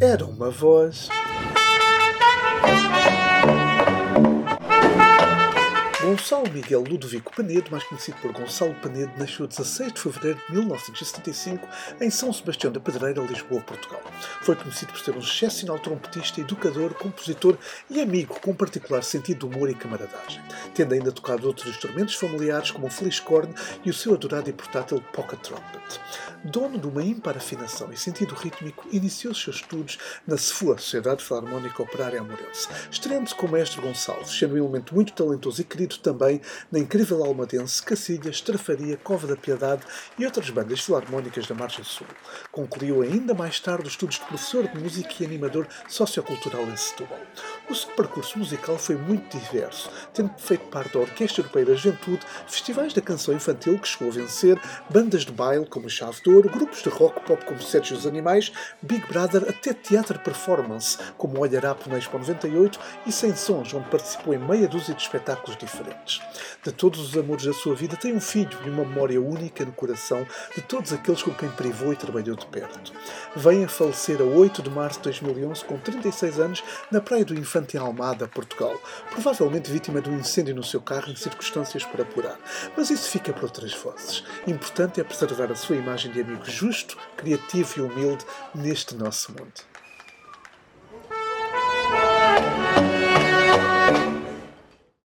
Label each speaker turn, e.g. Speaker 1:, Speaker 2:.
Speaker 1: Era uma voz. Gonçalo Miguel Ludovico Penedo, mais conhecido por Gonçalo Penedo, nasceu 16 de fevereiro de 1975 em São Sebastião da Pedreira, Lisboa, Portugal. Foi conhecido por ser um excepcional trompetista, educador, compositor e amigo com particular sentido de humor e camaradagem, tendo ainda tocado outros instrumentos familiares como o fliscorn e o seu adorado e portátil pocket trumpet. Dono de uma ímpar afinação e sentido rítmico, iniciou seus estudos na SFUA, Sociedade Filarmónica Operária Amorense, estreando-se com o mestre Gonçalves, sendo um elemento muito talentoso e querido também na incrível almadense Cacilhas, Trafaria, Cova da Piedade e outras bandas filarmónicas da Margem Sul. Concluiu ainda mais tarde os estudos de professor de música e animador sociocultural em Setúbal. O seu percurso musical foi muito diverso, tendo feito parte da Orquestra Europeia da Juventude, festivais da canção infantil que chegou a vencer, bandas de baile como Chave de Ouro, grupos de rock pop como Sérgio os Animais, Big Brother, até teatro performance como Olharapo na Expo 98 e Sem Sons, onde participou em meia dúzia de espetáculos diferentes. De todos os amores da sua vida, tem um filho e uma memória única no coração de todos aqueles com quem privou e trabalhou de perto. Vem a falecer a 8 de março de 2011, com 36 anos, na Praia do Infante em Almada, Portugal, provavelmente vítima de um incêndio no seu carro em circunstâncias por apurar. Mas isso fica para outras vozes. Importante é preservar a sua imagem de amigo justo, criativo e humilde neste nosso mundo.